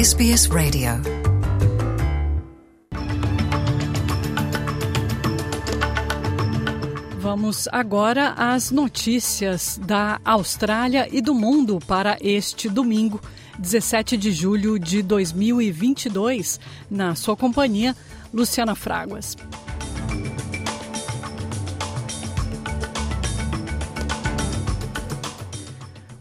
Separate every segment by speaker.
Speaker 1: SBS Radio. Vamos agora às notícias da Austrália e do mundo para este domingo, 17 de julho de 2022. Na sua companhia, Luciana Fraguas.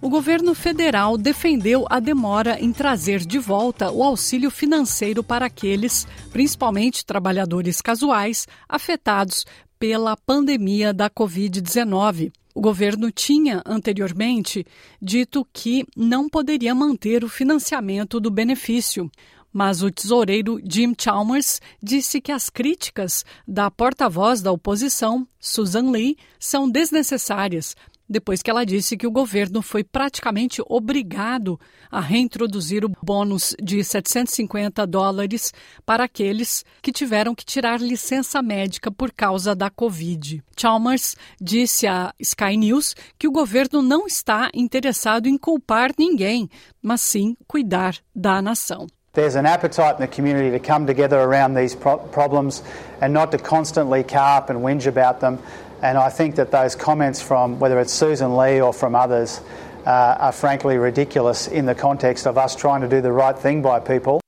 Speaker 1: O governo federal defendeu a demora em trazer de volta o auxílio financeiro para aqueles, principalmente trabalhadores casuais, afetados pela pandemia da Covid-19. O governo tinha anteriormente dito que não poderia manter o financiamento do benefício. Mas o tesoureiro Jim Chalmers disse que as críticas da porta-voz da oposição, Susan Lee, são desnecessárias, depois que ela disse que o governo foi praticamente obrigado a reintroduzir o bônus de 750 dólares para aqueles que tiveram que tirar licença médica por causa da Covid. Chalmers disse à Sky News que o governo não está interessado em culpar ninguém, mas sim cuidar da nação.
Speaker 2: There's an appetite in the community to come together around these pro problems and not to constantly carp and whinge about them. And I think that those comments from whether it's Susan Lee or from others uh, are frankly ridiculous in the context of us trying to do the right thing by people.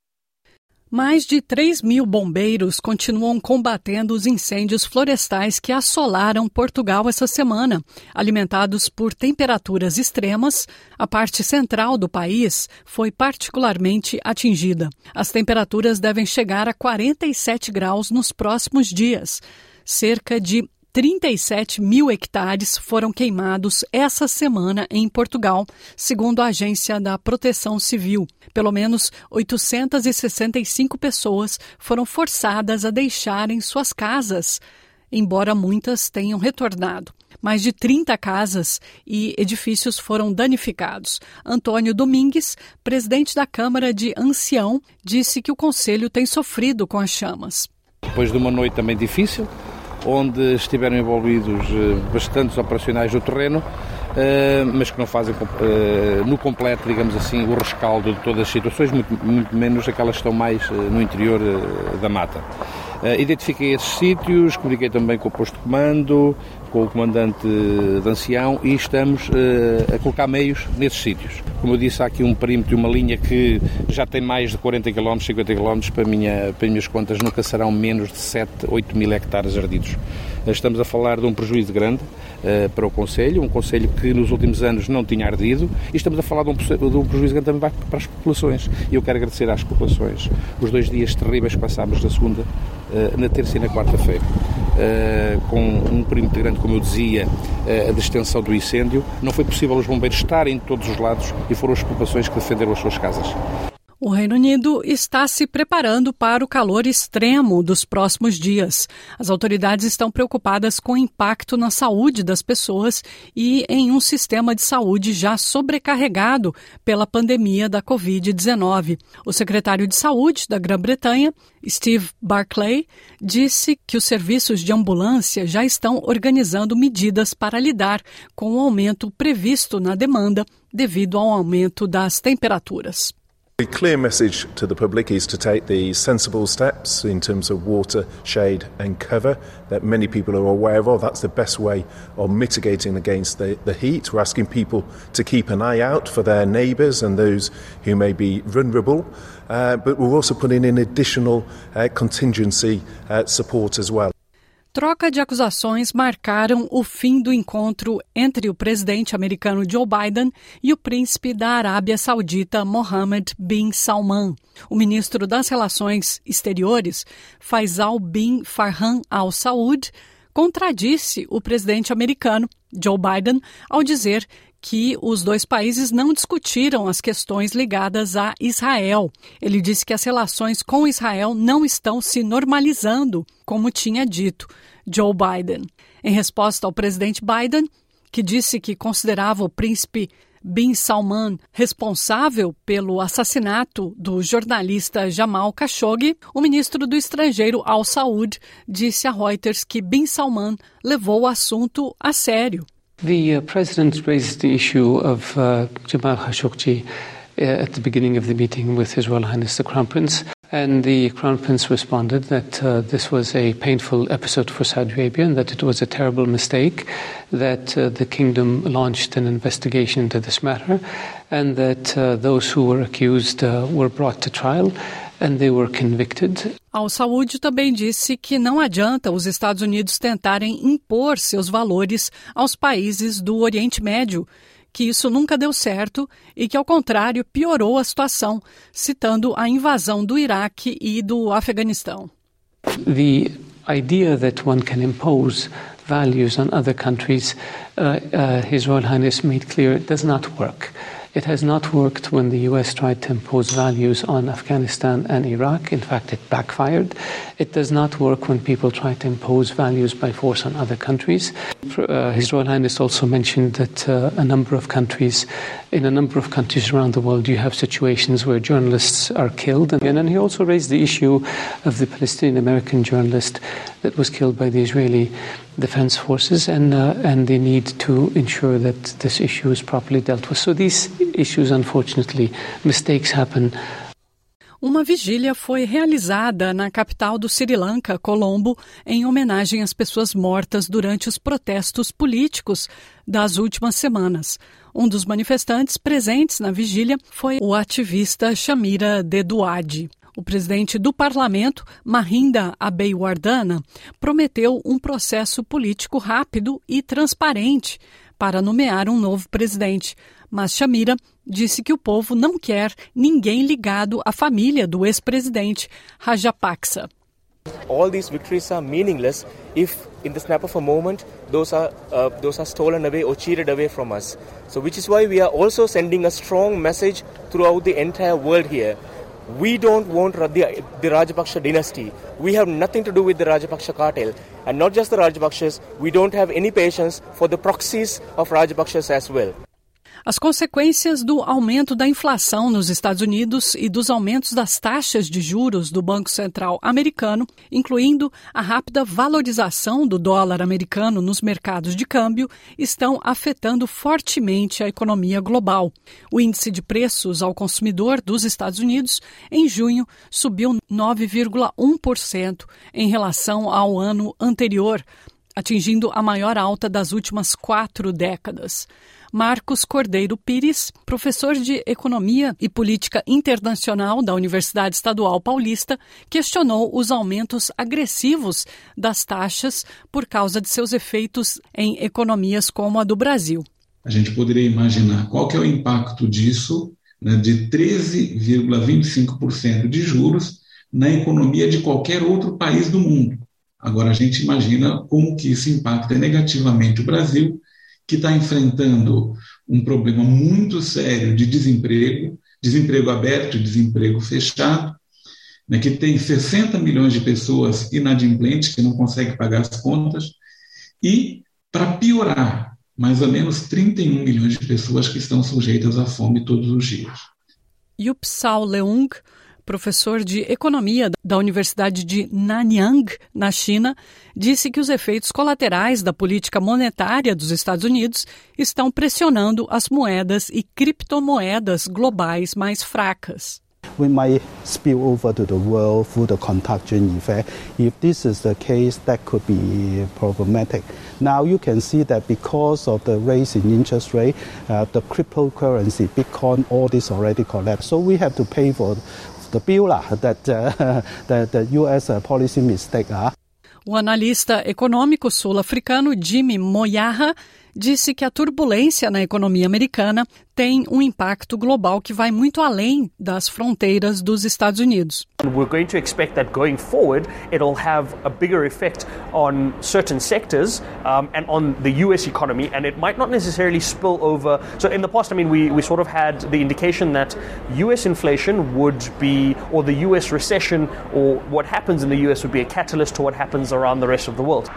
Speaker 1: Mais de 3 mil bombeiros continuam combatendo os incêndios florestais que assolaram Portugal essa semana. Alimentados por temperaturas extremas, a parte central do país foi particularmente atingida. As temperaturas devem chegar a 47 graus nos próximos dias. Cerca de 37 mil hectares foram queimados essa semana em Portugal, segundo a Agência da Proteção Civil. Pelo menos 865 pessoas foram forçadas a deixarem suas casas, embora muitas tenham retornado. Mais de 30 casas e edifícios foram danificados. Antônio Domingues, presidente da Câmara de Ancião, disse que o Conselho tem sofrido com as chamas.
Speaker 3: Depois de uma noite também difícil, onde estiveram envolvidos eh, bastantes operacionais do terreno, mas que não fazem eh, no completo, digamos assim, o rescaldo de todas as situações, muito, muito menos aquelas que estão mais no interior da mata. Identifiquei esses sítios, comuniquei também com o posto de comando, com o comandante de ancião e estamos uh, a colocar meios nesses sítios. Como eu disse, há aqui um perímetro e uma linha que já tem mais de 40 km, 50 km, para, minha, para minhas contas nunca serão menos de 7, 8 mil hectares ardidos. Estamos a falar de um prejuízo grande uh, para o Conselho, um Conselho que nos últimos anos não tinha ardido, e estamos a falar de um, de um prejuízo grande também para as populações. E eu quero agradecer às populações os dois dias terríveis que passámos na segunda, uh, na terça e na quarta-feira. Uh, com um perímetro grande, como eu dizia, uh, de extensão do incêndio, não foi possível os bombeiros estarem em todos os lados e foram as populações que defenderam as suas casas.
Speaker 1: O Reino Unido está se preparando para o calor extremo dos próximos dias. As autoridades estão preocupadas com o impacto na saúde das pessoas e em um sistema de saúde já sobrecarregado pela pandemia da Covid-19. O secretário de Saúde da Grã-Bretanha, Steve Barclay, disse que os serviços de ambulância já estão organizando medidas para lidar com o aumento previsto na demanda devido ao aumento das temperaturas.
Speaker 4: The clear message to the public is to take the sensible steps in terms of water, shade, and cover that many people are aware of. That's the best way of mitigating against the, the heat. We're asking people to keep an eye out for their neighbours and those who may be vulnerable. Uh, but we're also putting in additional uh, contingency uh, support as well.
Speaker 1: Troca de acusações marcaram o fim do encontro entre o presidente americano Joe Biden e o príncipe da Arábia Saudita Mohammed bin Salman. O ministro das Relações Exteriores, Faisal bin Farhan Al Saud, contradisse o presidente americano Joe Biden ao dizer que os dois países não discutiram as questões ligadas a Israel. Ele disse que as relações com Israel não estão se normalizando, como tinha dito Joe Biden. Em resposta ao presidente Biden, que disse que considerava o príncipe Bin Salman responsável pelo assassinato do jornalista Jamal Khashoggi, o ministro do Estrangeiro Al Saud disse a Reuters que Bin Salman levou o assunto a sério
Speaker 5: The uh, president raised the issue of uh, Jamal Khashoggi at the beginning of the meeting with His Royal Highness the Crown Prince. And the Crown Prince responded that uh, this was a painful episode for Saudi Arabia and that it was a terrible mistake, that uh, the kingdom launched an investigation into this matter, and that uh, those who were accused uh, were brought to trial and they were convicted.
Speaker 1: Al Saúde também disse que não adianta os Estados Unidos tentarem impor seus valores aos países do Oriente Médio que isso nunca deu certo e que, ao contrário, piorou a situação, citando a invasão do Iraque e do Afeganistão.
Speaker 5: The idea that one can impose values on other countries, uh, uh, His Royal Highness made clear, does not work. It has not worked when the US tried to impose values on Afghanistan and Iraq. In fact, it backfired. It does not work when people try to impose values by force on other countries. Uh, His Royal Highness also mentioned that uh, a number of countries, in a number of countries around the world, you have situations where journalists are killed. And, and he also raised the issue of the Palestinian American journalist that was killed by the Israeli defense forces and, uh, and the need to ensure that this issue is properly dealt with. So these issues, unfortunately, mistakes happen.
Speaker 1: Uma vigília foi realizada na capital do Sri Lanka, Colombo, em homenagem às pessoas mortas durante os protestos políticos das últimas semanas. Um dos manifestantes presentes na vigília foi o ativista Shamira Deduade. O presidente do parlamento, Mahinda Abeiwardana, prometeu um processo político rápido e transparente para nomear um novo presidente. Mas Shamira disse que o povo não quer ninguém ligado à família do ex-presidente Rajapaksa.
Speaker 6: All these victories are meaningless if, in the snap of a moment, those are uh, those are stolen away or cheated away from us. So, which is why we are also sending a strong message throughout the entire world here. We don't want the, Rajapaksa dynasty. We have nothing to do with the Rajapaksa cartel. And not just the Rajapakshas, we don't have any patience for the proxies of Rajapakshas as well.
Speaker 1: As consequências do aumento da inflação nos Estados Unidos e dos aumentos das taxas de juros do Banco Central americano, incluindo a rápida valorização do dólar americano nos mercados de câmbio, estão afetando fortemente a economia global. O índice de preços ao consumidor dos Estados Unidos, em junho, subiu 9,1% em relação ao ano anterior, atingindo a maior alta das últimas quatro décadas. Marcos Cordeiro Pires, professor de Economia e Política Internacional da Universidade Estadual Paulista, questionou os aumentos agressivos das taxas por causa de seus efeitos em economias como a do Brasil.
Speaker 7: A gente poderia imaginar qual que é o impacto disso, né, de 13,25% de juros na economia de qualquer outro país do mundo. Agora a gente imagina como que isso impacta negativamente o Brasil que está enfrentando um problema muito sério de desemprego, desemprego aberto e desemprego fechado, né, que tem 60 milhões de pessoas inadimplentes que não conseguem pagar as contas, e, para piorar, mais ou menos 31 milhões de pessoas que estão sujeitas à fome todos os dias.
Speaker 1: Yupsal Leung professor de economia da Universidade de Nanyang, na China, disse que os efeitos colaterais da política monetária dos Estados Unidos estão pressionando as moedas e criptomoedas globais mais fracas.
Speaker 8: we might spill over to the world through the contagion effect. If this is the case, that could be problematic. Now you can see that because of the raise in interest rate, uh, the cryptocurrency, Bitcoin, all this already collapsed. So we have to pay for the bill that uh, the, U.S. policy mistake. Uh.
Speaker 1: O analista econômico sul-africano Jimmy Moyaha disse que a turbulência na economia americana tem um impacto global que vai muito além das fronteiras dos Estados Unidos.
Speaker 9: We're going to expect that going forward, it'll have a bigger effect on certain sectors um, and on the U.S. economy, and it might not necessarily spill over. So in the past, I mean, we, we sort of had the indication that U.S. inflation would be, or the U.S. recession, or what happens in the U.S. would be a catalyst to what happens around the rest of the world.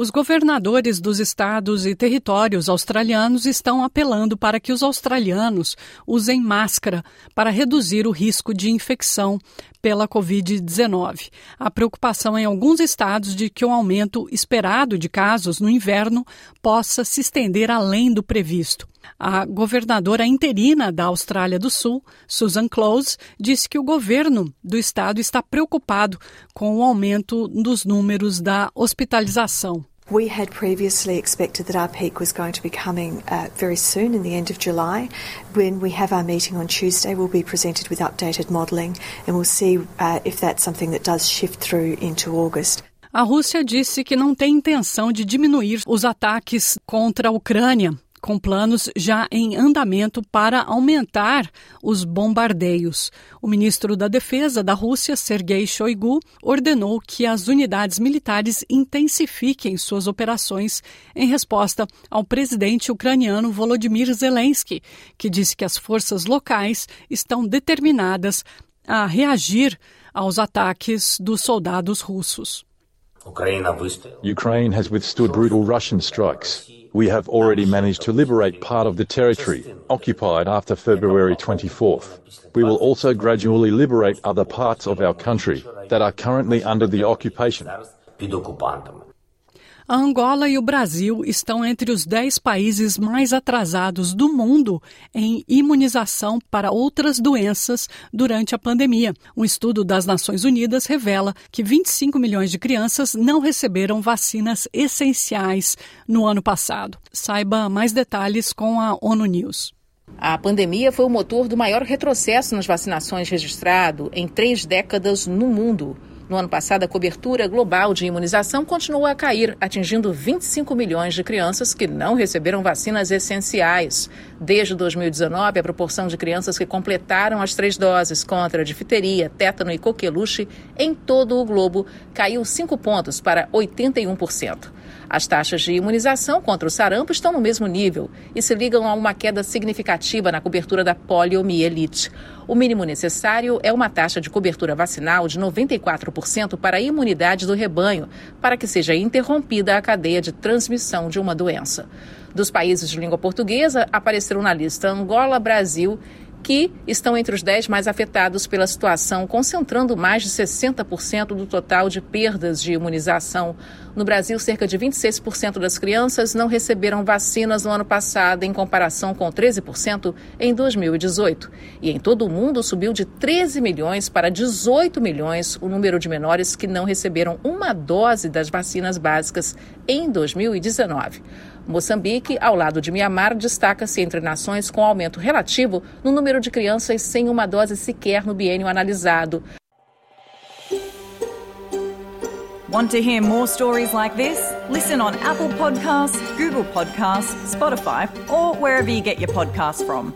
Speaker 1: Os governadores dos estados e territórios australianos estão apelando para que os australianos usem máscara para reduzir o risco de infecção pela Covid-19. A preocupação em alguns estados de que o aumento esperado de casos no inverno possa se estender além do previsto. A governadora interina da Austrália do Sul, Susan Close, disse que o governo do estado está preocupado com o aumento dos números da hospitalização.
Speaker 10: We had previously expected that our peak was going to be coming uh, very soon in the end of July. When we have our meeting on Tuesday, we'll be presented with updated modelling and we'll see uh, if that's something that does shift through into August.
Speaker 1: A Rússia disse que não tem intenção de diminuir os ataques contra a Ucrânia com planos já em andamento para aumentar os bombardeios. O ministro da Defesa da Rússia, Sergei Shoigu, ordenou que as unidades militares intensifiquem suas operações em resposta ao presidente ucraniano Volodymyr Zelensky, que disse que as forças locais estão determinadas a reagir aos ataques dos soldados russos.
Speaker 11: Ukraine has withstood brutal Russian strikes. We have already managed to liberate part of the territory occupied after February 24th. We will also gradually liberate other parts of our country that are currently under the occupation.
Speaker 1: A Angola e o Brasil estão entre os 10 países mais atrasados do mundo em imunização para outras doenças durante a pandemia. Um estudo das Nações Unidas revela que 25 milhões de crianças não receberam vacinas essenciais no ano passado. Saiba mais detalhes com a ONU News.
Speaker 12: A pandemia foi o motor do maior retrocesso nas vacinações registrado em três décadas no mundo. No ano passado, a cobertura global de imunização continuou a cair, atingindo 25 milhões de crianças que não receberam vacinas essenciais. Desde 2019, a proporção de crianças que completaram as três doses contra difteria, tétano e coqueluche em todo o globo caiu 5 pontos para 81%. As taxas de imunização contra o sarampo estão no mesmo nível e se ligam a uma queda significativa na cobertura da poliomielite. O mínimo necessário é uma taxa de cobertura vacinal de 94% para a imunidade do rebanho, para que seja interrompida a cadeia de transmissão de uma doença. Dos países de língua portuguesa, apareceram na lista Angola, Brasil que estão entre os 10 mais afetados pela situação, concentrando mais de 60% do total de perdas de imunização. No Brasil, cerca de 26% das crianças não receberam vacinas no ano passado, em comparação com 13% em 2018. E em todo o mundo subiu de 13 milhões para 18 milhões o número de menores que não receberam uma dose das vacinas básicas em 2019. Moçambique, ao lado de Mianmar, destaca-se entre nações com aumento relativo no número de crianças sem uma dose sequer no biênio analisado.
Speaker 13: Want to hear more stories like this? Listen on Apple Podcasts, Google Podcasts, Spotify, or wherever you get your podcasts from.